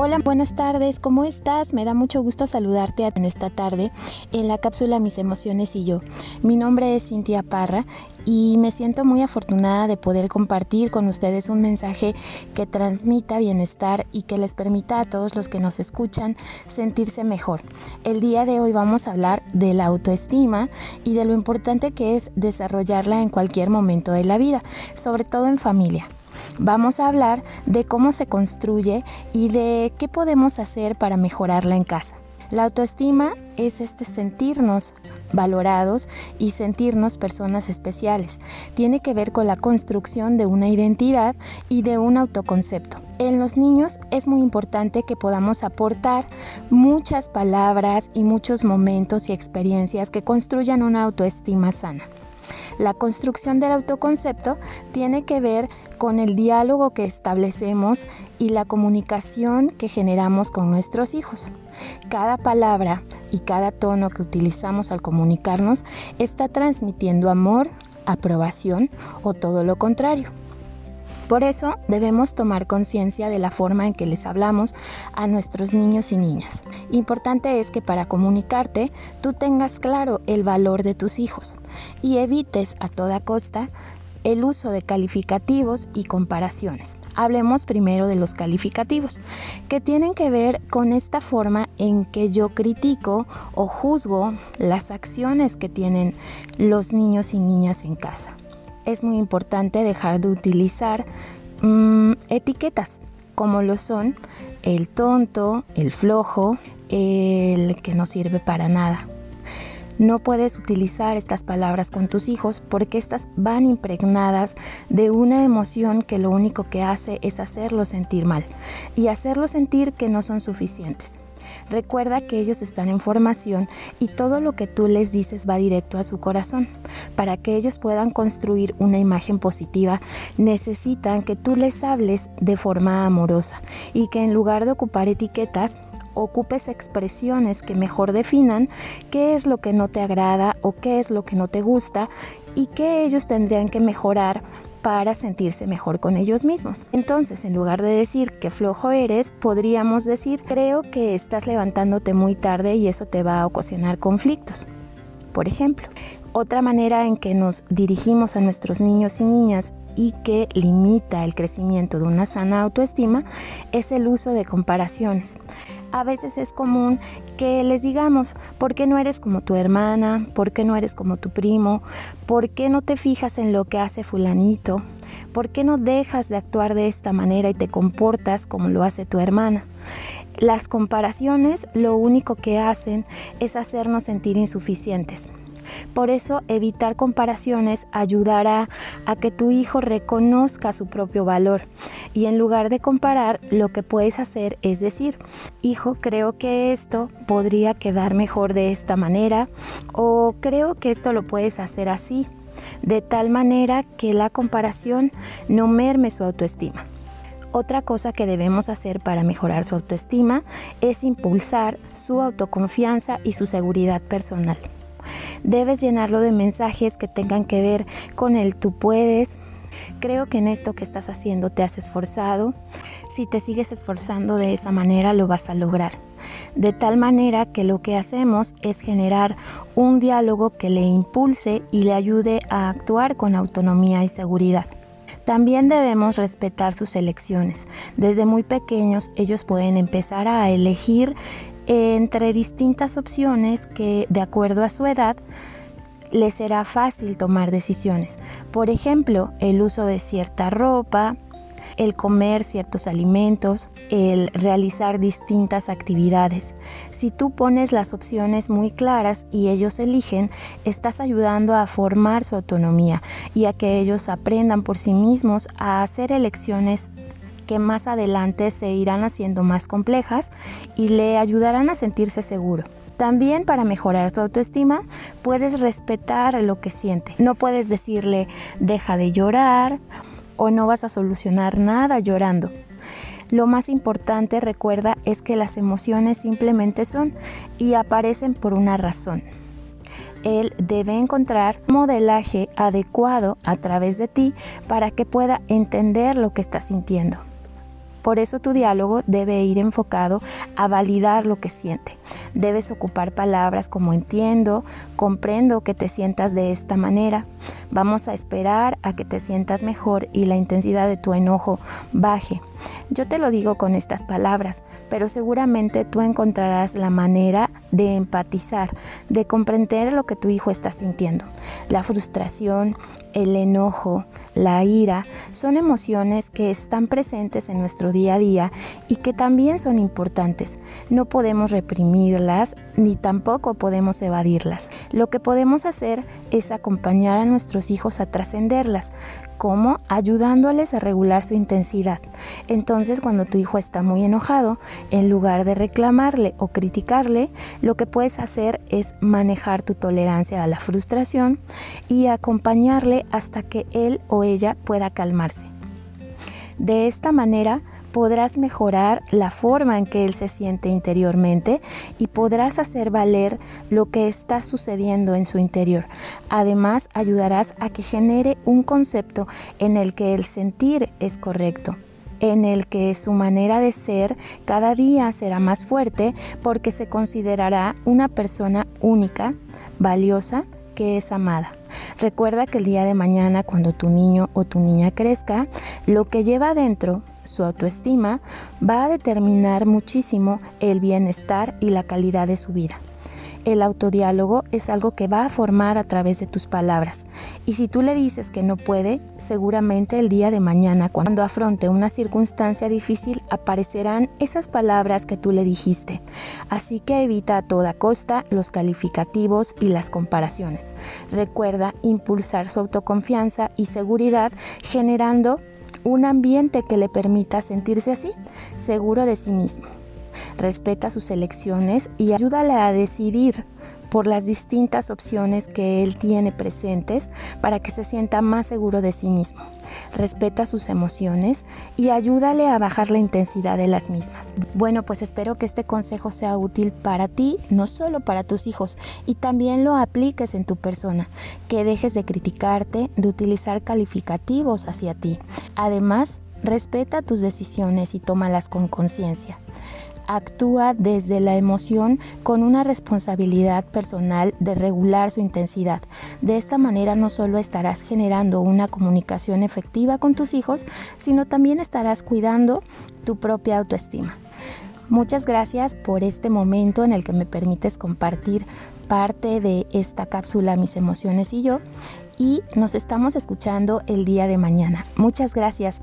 Hola, buenas tardes, ¿cómo estás? Me da mucho gusto saludarte en esta tarde en la cápsula Mis emociones y yo. Mi nombre es Cintia Parra y me siento muy afortunada de poder compartir con ustedes un mensaje que transmita bienestar y que les permita a todos los que nos escuchan sentirse mejor. El día de hoy vamos a hablar de la autoestima y de lo importante que es desarrollarla en cualquier momento de la vida, sobre todo en familia. Vamos a hablar de cómo se construye y de qué podemos hacer para mejorarla en casa. La autoestima es este sentirnos valorados y sentirnos personas especiales. Tiene que ver con la construcción de una identidad y de un autoconcepto. En los niños es muy importante que podamos aportar muchas palabras y muchos momentos y experiencias que construyan una autoestima sana. La construcción del autoconcepto tiene que ver con el diálogo que establecemos y la comunicación que generamos con nuestros hijos. Cada palabra y cada tono que utilizamos al comunicarnos está transmitiendo amor, aprobación o todo lo contrario. Por eso debemos tomar conciencia de la forma en que les hablamos a nuestros niños y niñas. Importante es que para comunicarte tú tengas claro el valor de tus hijos y evites a toda costa el uso de calificativos y comparaciones. Hablemos primero de los calificativos, que tienen que ver con esta forma en que yo critico o juzgo las acciones que tienen los niños y niñas en casa. Es muy importante dejar de utilizar mm, etiquetas como lo son el tonto, el flojo, el que no sirve para nada. No puedes utilizar estas palabras con tus hijos porque estas van impregnadas de una emoción que lo único que hace es hacerlos sentir mal y hacerlos sentir que no son suficientes. Recuerda que ellos están en formación y todo lo que tú les dices va directo a su corazón. Para que ellos puedan construir una imagen positiva, necesitan que tú les hables de forma amorosa y que en lugar de ocupar etiquetas, ocupes expresiones que mejor definan qué es lo que no te agrada o qué es lo que no te gusta y qué ellos tendrían que mejorar para sentirse mejor con ellos mismos. Entonces, en lugar de decir que flojo eres, podríamos decir creo que estás levantándote muy tarde y eso te va a ocasionar conflictos. Por ejemplo, otra manera en que nos dirigimos a nuestros niños y niñas y que limita el crecimiento de una sana autoestima es el uso de comparaciones a veces es común que les digamos, ¿por qué no eres como tu hermana? ¿Por qué no eres como tu primo? ¿Por qué no te fijas en lo que hace fulanito? ¿Por qué no dejas de actuar de esta manera y te comportas como lo hace tu hermana? Las comparaciones lo único que hacen es hacernos sentir insuficientes. Por eso evitar comparaciones ayudará a que tu hijo reconozca su propio valor y en lugar de comparar lo que puedes hacer es decir, hijo, creo que esto podría quedar mejor de esta manera o creo que esto lo puedes hacer así, de tal manera que la comparación no merme su autoestima. Otra cosa que debemos hacer para mejorar su autoestima es impulsar su autoconfianza y su seguridad personal. Debes llenarlo de mensajes que tengan que ver con el tú puedes. Creo que en esto que estás haciendo te has esforzado. Si te sigues esforzando de esa manera lo vas a lograr. De tal manera que lo que hacemos es generar un diálogo que le impulse y le ayude a actuar con autonomía y seguridad. También debemos respetar sus elecciones. Desde muy pequeños ellos pueden empezar a elegir entre distintas opciones que, de acuerdo a su edad, les será fácil tomar decisiones. Por ejemplo, el uso de cierta ropa, el comer ciertos alimentos, el realizar distintas actividades. Si tú pones las opciones muy claras y ellos eligen, estás ayudando a formar su autonomía y a que ellos aprendan por sí mismos a hacer elecciones que más adelante se irán haciendo más complejas y le ayudarán a sentirse seguro. También para mejorar su autoestima puedes respetar lo que siente. No puedes decirle deja de llorar o no vas a solucionar nada llorando. Lo más importante, recuerda, es que las emociones simplemente son y aparecen por una razón. Él debe encontrar modelaje adecuado a través de ti para que pueda entender lo que está sintiendo. Por eso tu diálogo debe ir enfocado a validar lo que siente. Debes ocupar palabras como entiendo, comprendo que te sientas de esta manera. Vamos a esperar a que te sientas mejor y la intensidad de tu enojo baje. Yo te lo digo con estas palabras, pero seguramente tú encontrarás la manera de empatizar, de comprender lo que tu hijo está sintiendo. La frustración, el enojo, la ira, son emociones que están presentes en nuestro día a día y que también son importantes. No podemos reprimirlas ni tampoco podemos evadirlas. Lo que podemos hacer es acompañar a nuestros hijos a trascenderlas. ¿Cómo? Ayudándoles a regular su intensidad. Entonces, cuando tu hijo está muy enojado, en lugar de reclamarle o criticarle, lo que puedes hacer es manejar tu tolerancia a la frustración y acompañarle hasta que él o ella pueda calmarse. De esta manera, podrás mejorar la forma en que él se siente interiormente y podrás hacer valer lo que está sucediendo en su interior. Además, ayudarás a que genere un concepto en el que el sentir es correcto en el que su manera de ser cada día será más fuerte porque se considerará una persona única, valiosa, que es amada. Recuerda que el día de mañana, cuando tu niño o tu niña crezca, lo que lleva adentro su autoestima, va a determinar muchísimo el bienestar y la calidad de su vida. El autodiálogo es algo que va a formar a través de tus palabras. Y si tú le dices que no puede, seguramente el día de mañana, cuando afronte una circunstancia difícil, aparecerán esas palabras que tú le dijiste. Así que evita a toda costa los calificativos y las comparaciones. Recuerda impulsar su autoconfianza y seguridad generando un ambiente que le permita sentirse así, seguro de sí mismo. Respeta sus elecciones y ayúdale a decidir por las distintas opciones que él tiene presentes para que se sienta más seguro de sí mismo. Respeta sus emociones y ayúdale a bajar la intensidad de las mismas. Bueno, pues espero que este consejo sea útil para ti, no solo para tus hijos, y también lo apliques en tu persona, que dejes de criticarte, de utilizar calificativos hacia ti. Además, respeta tus decisiones y tómalas con conciencia actúa desde la emoción con una responsabilidad personal de regular su intensidad. De esta manera no solo estarás generando una comunicación efectiva con tus hijos, sino también estarás cuidando tu propia autoestima. Muchas gracias por este momento en el que me permites compartir parte de esta cápsula Mis emociones y yo y nos estamos escuchando el día de mañana. Muchas gracias.